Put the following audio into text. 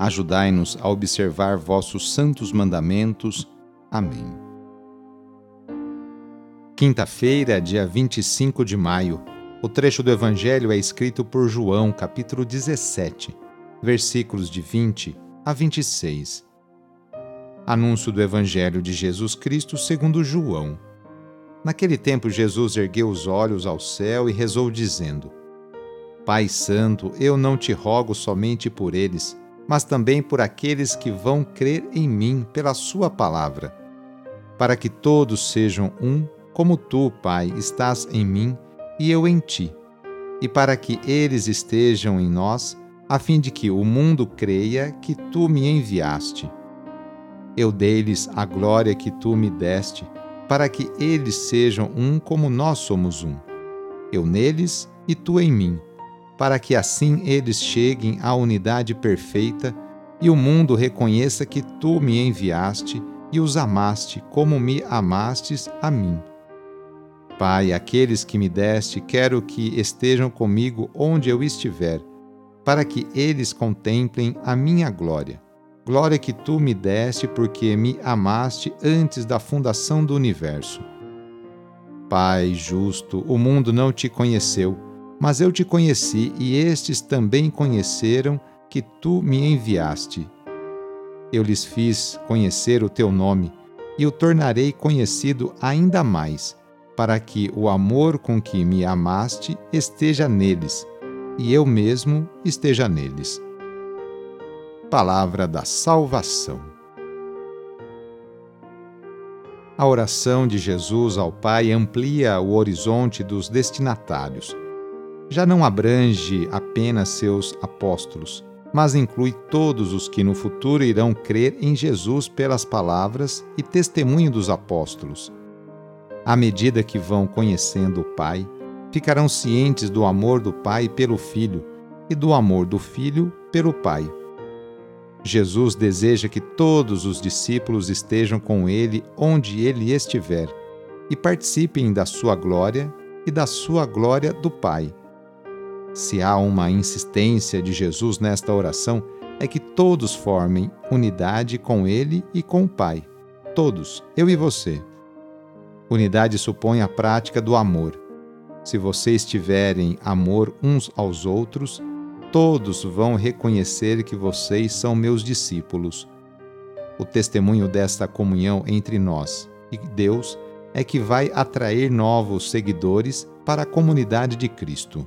Ajudai-nos a observar vossos santos mandamentos. Amém. Quinta-feira, dia 25 de maio. O trecho do Evangelho é escrito por João, capítulo 17, versículos de 20 a 26. Anúncio do Evangelho de Jesus Cristo segundo João. Naquele tempo, Jesus ergueu os olhos ao céu e rezou, dizendo: Pai Santo, eu não te rogo somente por eles mas também por aqueles que vão crer em mim pela Sua palavra, para que todos sejam um, como tu, Pai, estás em mim e eu em ti, e para que eles estejam em nós, a fim de que o mundo creia que tu me enviaste. Eu dei-lhes a glória que tu me deste, para que eles sejam um como nós somos um. Eu neles e tu em mim para que assim eles cheguem à unidade perfeita e o mundo reconheça que tu me enviaste e os amaste como me amastes a mim. Pai, aqueles que me deste, quero que estejam comigo onde eu estiver, para que eles contemplem a minha glória. Glória que tu me deste porque me amaste antes da fundação do universo. Pai justo, o mundo não te conheceu mas eu te conheci e estes também conheceram que tu me enviaste. Eu lhes fiz conhecer o teu nome e o tornarei conhecido ainda mais, para que o amor com que me amaste esteja neles e eu mesmo esteja neles. Palavra da Salvação. A oração de Jesus ao Pai amplia o horizonte dos destinatários já não abrange apenas seus apóstolos, mas inclui todos os que no futuro irão crer em Jesus pelas palavras e testemunho dos apóstolos. À medida que vão conhecendo o Pai, ficarão cientes do amor do Pai pelo Filho e do amor do Filho pelo Pai. Jesus deseja que todos os discípulos estejam com ele onde ele estiver e participem da sua glória e da sua glória do Pai se há uma insistência de Jesus nesta oração, é que todos formem unidade com Ele e com o Pai. Todos, eu e você. Unidade supõe a prática do amor. Se vocês tiverem amor uns aos outros, todos vão reconhecer que vocês são meus discípulos. O testemunho desta comunhão entre nós e Deus é que vai atrair novos seguidores para a comunidade de Cristo.